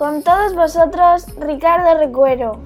Con todos vosotros, Ricardo Recuero.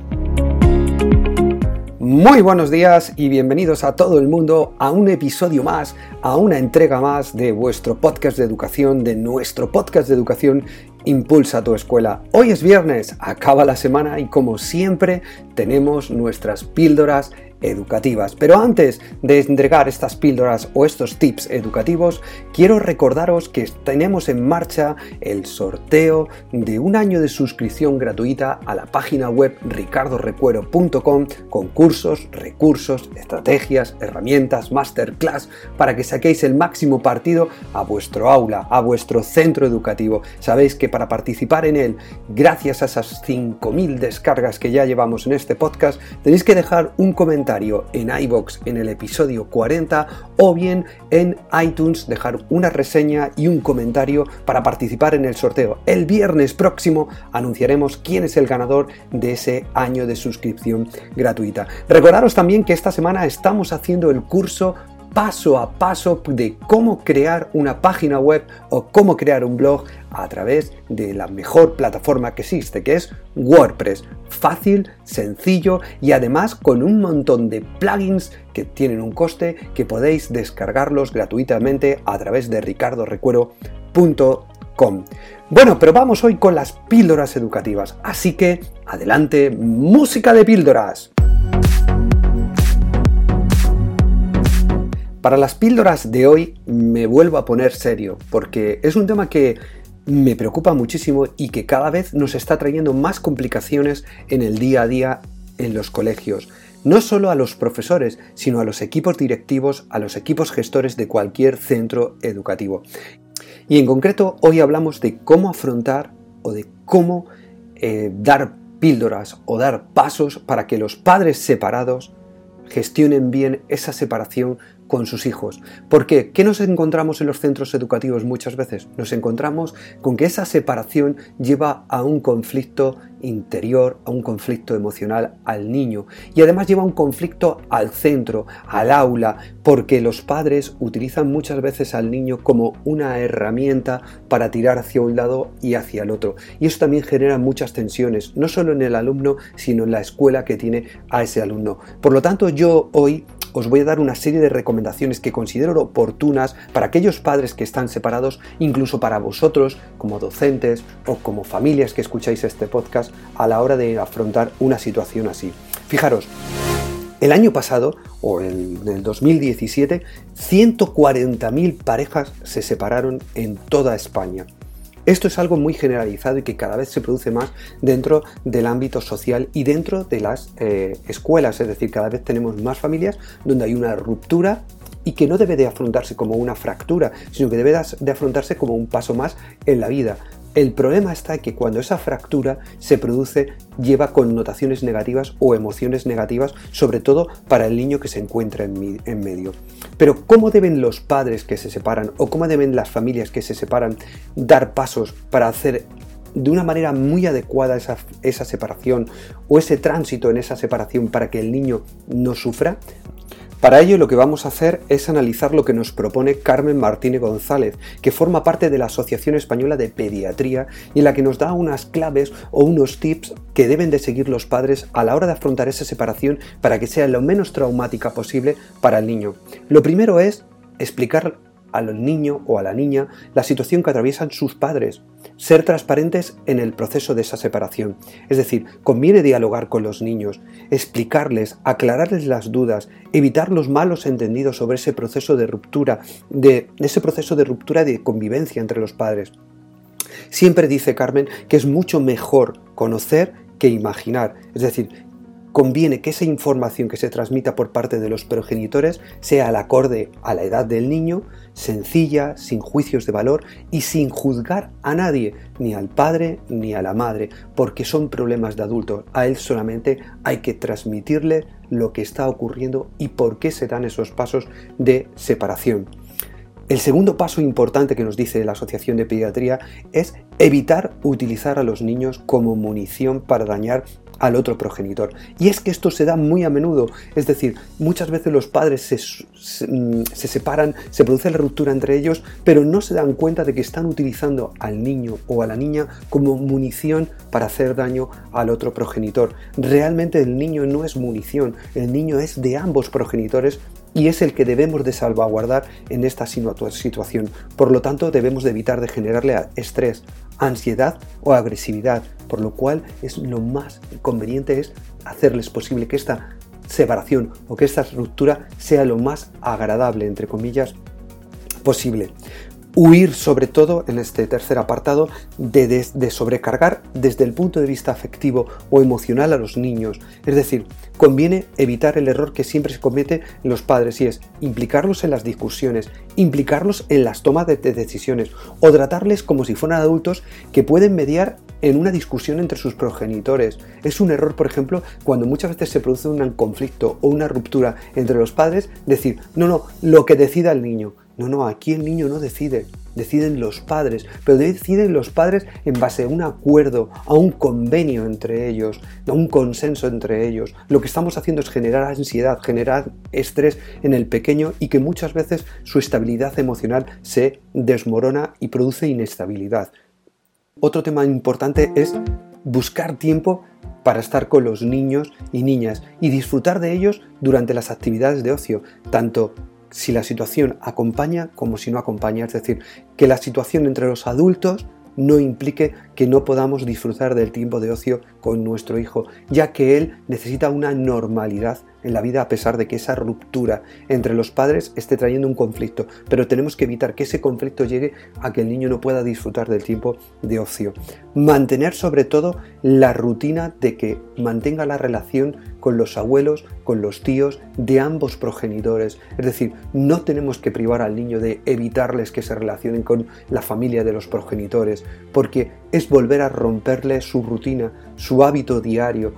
Muy buenos días y bienvenidos a todo el mundo a un episodio más, a una entrega más de vuestro podcast de educación, de nuestro podcast de educación Impulsa tu escuela. Hoy es viernes, acaba la semana y como siempre tenemos nuestras píldoras educativas. Pero antes de entregar estas píldoras o estos tips educativos, quiero recordaros que tenemos en marcha el sorteo de un año de suscripción gratuita a la página web ricardorecuero.com con cursos, recursos, estrategias, herramientas, masterclass para que saquéis el máximo partido a vuestro aula, a vuestro centro educativo. Sabéis que para participar en él, gracias a esas 5.000 descargas que ya llevamos en este podcast, tenéis que dejar un comentario en iBox en el episodio 40 o bien en iTunes dejar una reseña y un comentario para participar en el sorteo. El viernes próximo anunciaremos quién es el ganador de ese año de suscripción gratuita. Recordaros también que esta semana estamos haciendo el curso paso a paso de cómo crear una página web o cómo crear un blog a través de la mejor plataforma que existe, que es WordPress. Fácil, sencillo y además con un montón de plugins que tienen un coste que podéis descargarlos gratuitamente a través de ricardorecuero.com. Bueno, pero vamos hoy con las píldoras educativas, así que adelante, música de píldoras. Para las píldoras de hoy me vuelvo a poner serio, porque es un tema que me preocupa muchísimo y que cada vez nos está trayendo más complicaciones en el día a día en los colegios. No solo a los profesores, sino a los equipos directivos, a los equipos gestores de cualquier centro educativo. Y en concreto hoy hablamos de cómo afrontar o de cómo eh, dar píldoras o dar pasos para que los padres separados gestionen bien esa separación con sus hijos. ¿Por qué? ¿Qué nos encontramos en los centros educativos muchas veces? Nos encontramos con que esa separación lleva a un conflicto interior, a un conflicto emocional al niño y además lleva un conflicto al centro, al aula, porque los padres utilizan muchas veces al niño como una herramienta para tirar hacia un lado y hacia el otro. Y eso también genera muchas tensiones, no solo en el alumno, sino en la escuela que tiene a ese alumno. Por lo tanto, yo hoy os voy a dar una serie de recomendaciones que considero oportunas para aquellos padres que están separados, incluso para vosotros como docentes o como familias que escucháis este podcast a la hora de afrontar una situación así. Fijaros, el año pasado, o en el 2017, 140.000 parejas se separaron en toda España. Esto es algo muy generalizado y que cada vez se produce más dentro del ámbito social y dentro de las eh, escuelas, es decir, cada vez tenemos más familias donde hay una ruptura y que no debe de afrontarse como una fractura, sino que debe de afrontarse como un paso más en la vida. El problema está que cuando esa fractura se produce lleva connotaciones negativas o emociones negativas, sobre todo para el niño que se encuentra en, medio. Pero ¿cómo deben los padres que se separan o cómo deben las familias que se separan dar pasos para hacer de una manera muy adecuada esa, esa separación o ese tránsito en esa separación para que el niño no sufra? Para ello lo que vamos a hacer es analizar lo que nos propone Carmen Martínez González, que forma parte de la Asociación Española de Pediatría y en la que nos da unas claves o unos tips que deben de seguir los padres a la hora de afrontar esa separación para que sea lo menos traumática posible para el niño. Lo primero es explicar al niño o a la niña la situación que atraviesan sus padres, ser transparentes en el proceso de esa separación. Es decir, conviene dialogar con los niños, explicarles, aclararles las dudas, evitar los malos entendidos sobre ese proceso de ruptura, de, ese proceso de ruptura de convivencia entre los padres. Siempre dice Carmen que es mucho mejor conocer que imaginar. Es decir, conviene que esa información que se transmita por parte de los progenitores sea al acorde a la edad del niño, sencilla, sin juicios de valor y sin juzgar a nadie, ni al padre ni a la madre, porque son problemas de adultos. A él solamente hay que transmitirle lo que está ocurriendo y por qué se dan esos pasos de separación. El segundo paso importante que nos dice la Asociación de Pediatría es evitar utilizar a los niños como munición para dañar al otro progenitor. Y es que esto se da muy a menudo, es decir, muchas veces los padres se, mm, separan, se produce la ruptura entre ellos, pero no se dan cuenta de que están utilizando al niño o a la niña como munición para hacer daño al otro progenitor. Realmente el niño no es munición, el niño es de ambos progenitores y es el que debemos de salvaguardar en esta situación. Por lo tanto, debemos de evitar de generarle estrés, ansiedad o agresividad, por lo cual es lo más conveniente es hacerles posible que esta separación o que esta ruptura sea lo más agradable, entre comillas, posible huir sobre todo en este tercer apartado de, sobrecargar desde el punto de vista afectivo o emocional a los niños. Es decir, conviene evitar el error que siempre se comete en los padres y es implicarlos en las discusiones, implicarlos en las tomas de, decisiones o tratarles como si fueran adultos que pueden mediar en una discusión entre sus progenitores. Es un error, por ejemplo, cuando muchas veces se produce un conflicto o una ruptura entre los padres, decir, no, no, lo que decida el niño. No, no, aquí el niño no decide, deciden los padres, pero deciden los padres en base a un acuerdo, a un convenio entre ellos, a un consenso entre ellos. Lo que estamos haciendo es generar ansiedad, generar estrés en el pequeño y que muchas veces su estabilidad emocional se desmorona y produce inestabilidad. Otro tema importante es buscar tiempo para estar con los niños y niñas y disfrutar de ellos durante las actividades de ocio, tanto si la situación acompaña como si no acompaña. Es decir, que la situación entre los adultos no implique que no podamos disfrutar del tiempo de ocio con nuestro hijo, ya que él necesita una normalidad en la vida a pesar de que esa ruptura entre los padres esté trayendo un conflicto, pero tenemos que evitar que ese conflicto llegue a que el niño no pueda disfrutar del tiempo de ocio. Mantener sobre todo la rutina de que mantenga la relación con los abuelos, con los tíos de ambos progenitores. Es decir, no tenemos que privar al niño de evitarles que se relacionen con la familia de los progenitores, porque es volver a romperle su rutina, su hábito diario.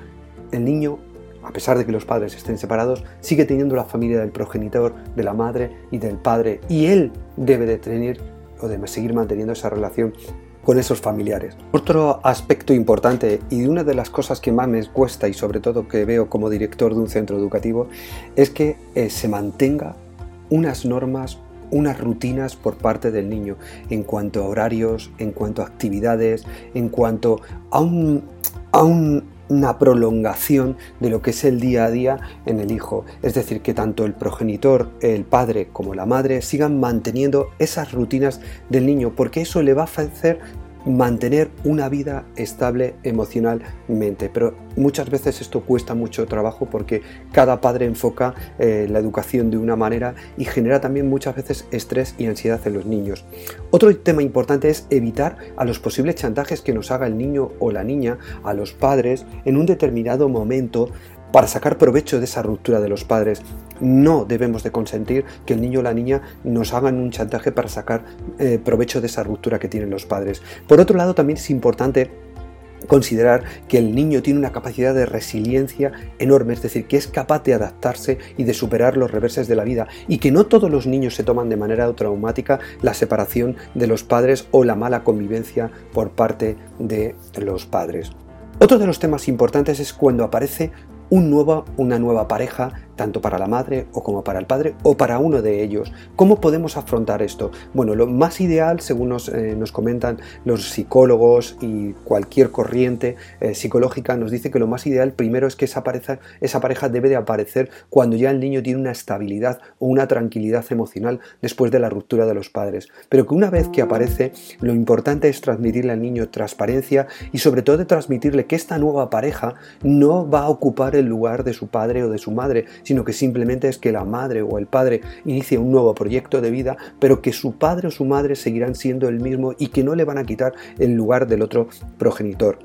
El niño a pesar de que los padres estén separados, sigue teniendo la familia del progenitor, de la madre y del padre, y él debe de tener o de seguir manteniendo esa relación con esos familiares. Otro aspecto importante y una de las cosas que más me cuesta y sobre todo que veo como director de un centro educativo es que eh, se mantenga unas normas, unas rutinas por parte del niño en cuanto a horarios, en cuanto a actividades, en cuanto a un, a un una prolongación de lo que es el día a día en el hijo. Es decir, que tanto el progenitor, el padre como la madre sigan manteniendo esas rutinas del niño, porque eso le va a hacer mantener una vida estable emocionalmente. Pero muchas veces esto cuesta mucho trabajo porque cada padre enfoca eh, la educación de una manera y genera también muchas veces estrés y ansiedad en los niños. Otro tema importante es evitar a los posibles chantajes que nos haga el niño o la niña a los padres en un determinado momento para sacar provecho de esa ruptura de los padres. No debemos de consentir que el niño o la niña nos hagan un chantaje para sacar eh, provecho de esa ruptura que tienen los padres. Por otro lado, también es importante considerar que el niño tiene una capacidad de resiliencia enorme, es decir, que es capaz de adaptarse y de superar los reverses de la vida y que no todos los niños se toman de manera traumática la separación de los padres o la mala convivencia por parte de los padres. Otro de los temas importantes es cuando aparece un nuevo, una nueva pareja tanto para la madre o como para el padre o para uno de ellos. ¿Cómo podemos afrontar esto? Bueno, lo más ideal, según nos, eh, comentan los psicólogos y cualquier corriente eh, psicológica, nos dice que lo más ideal primero es que esa pareja, esa pareja debe de aparecer cuando ya el niño tiene una estabilidad o una tranquilidad emocional después de la ruptura de los padres. Pero que una vez que aparece, lo importante es transmitirle al niño transparencia y sobre todo de transmitirle que esta nueva pareja no va a ocupar el lugar de su padre o de su madre, sino que simplemente es que la madre o el padre inicie un nuevo proyecto de vida, pero que su padre o su madre seguirán siendo el mismo y que no le van a quitar el lugar del otro progenitor.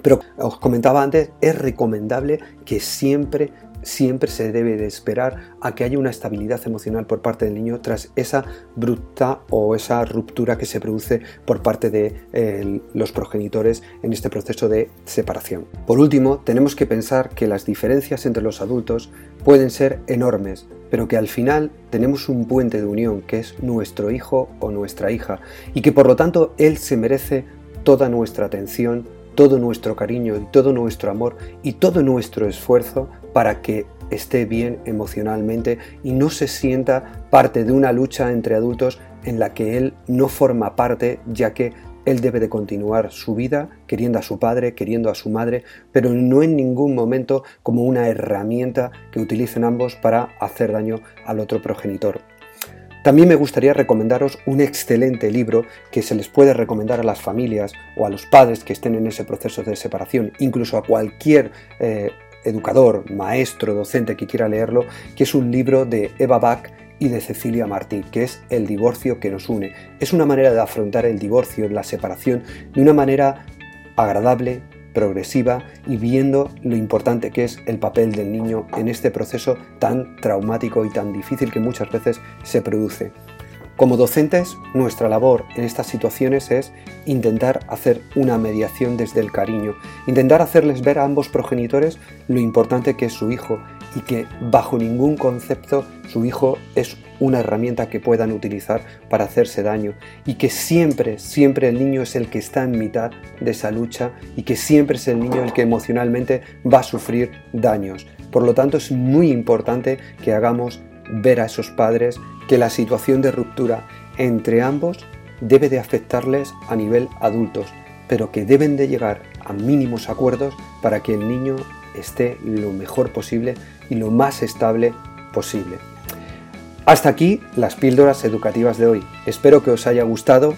Pero os comentaba antes, es recomendable que siempre siempre se debe de esperar a que haya una estabilidad emocional por parte del niño tras esa bruta o esa ruptura que se produce por parte de eh, los progenitores en este proceso de separación. Por último, tenemos que pensar que las diferencias entre los adultos pueden ser enormes, pero que al final tenemos un puente de unión que es nuestro hijo o nuestra hija y que por lo tanto él se merece toda nuestra atención, todo nuestro cariño y todo nuestro amor y todo nuestro esfuerzo para que esté bien emocionalmente y no se sienta parte de una lucha entre adultos en la que él no forma parte ya que él debe de continuar su vida queriendo a su padre, queriendo a su madre, pero no en ningún momento como una herramienta que utilicen ambos para hacer daño al otro progenitor. También me gustaría recomendaros un excelente libro que se les puede recomendar a las familias o a los padres que estén en ese proceso de separación, incluso a cualquier eh, educador, maestro, docente que quiera leerlo, que es un libro de Eva Bach y de Cecilia Martí, que es El divorcio que nos une. Es una manera de afrontar el divorcio, la separación, de una manera agradable, progresiva y viendo lo importante que es el papel del niño en este proceso tan traumático y tan difícil que muchas veces se produce. Como docentes, nuestra labor en estas situaciones es intentar hacer una mediación desde el cariño, intentar hacerles ver a ambos progenitores lo importante que es su hijo y que bajo ningún concepto su hijo es una herramienta que puedan utilizar para hacerse daño y que siempre, siempre el niño es el que está en mitad de esa lucha y que siempre es el niño el que emocionalmente va a sufrir daños. Por lo tanto es muy importante que hagamos ver a esos padres que la situación de ruptura entre ambos debe de afectarles a nivel adultos, pero que deben de llegar a mínimos acuerdos para que el niño esté lo mejor posible y lo más estable posible. Hasta aquí las píldoras educativas de hoy. Espero que os haya gustado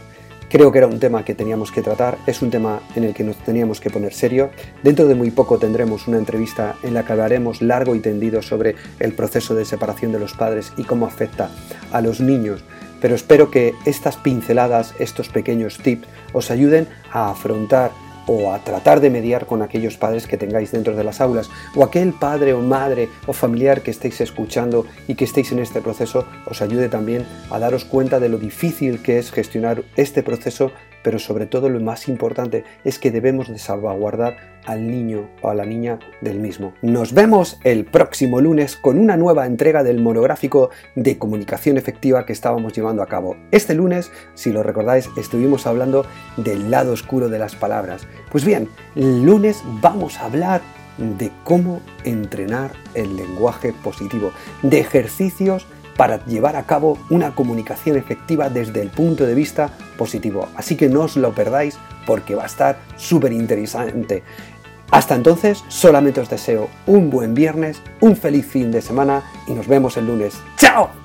Creo que era un tema que teníamos que tratar, es un tema en el que nos teníamos que poner serio. Dentro de muy poco tendremos una entrevista en la que hablaremos largo y tendido sobre el proceso de separación de los padres y cómo afecta a los niños. Pero espero que estas pinceladas, estos pequeños tips, os ayuden a afrontar o a tratar de mediar con aquellos padres que tengáis dentro de las aulas, o aquel padre o madre o familiar que estéis escuchando y que estéis en este proceso, os ayude también a daros cuenta de lo difícil que es gestionar este proceso pero sobre todo lo más importante es que debemos de salvaguardar al niño o a la niña del mismo. Nos vemos el próximo lunes con una nueva entrega del monográfico de comunicación efectiva que estábamos llevando a cabo. Este lunes, si lo recordáis, estuvimos hablando del lado oscuro de las palabras. Pues bien, el lunes vamos a hablar de cómo entrenar el lenguaje positivo, de ejercicios para llevar a cabo una comunicación efectiva desde el punto de vista positivo. Así que no os lo perdáis porque va a estar súper interesante. Hasta entonces, solamente os deseo un buen viernes, un feliz fin de semana y nos vemos el lunes. ¡Chao!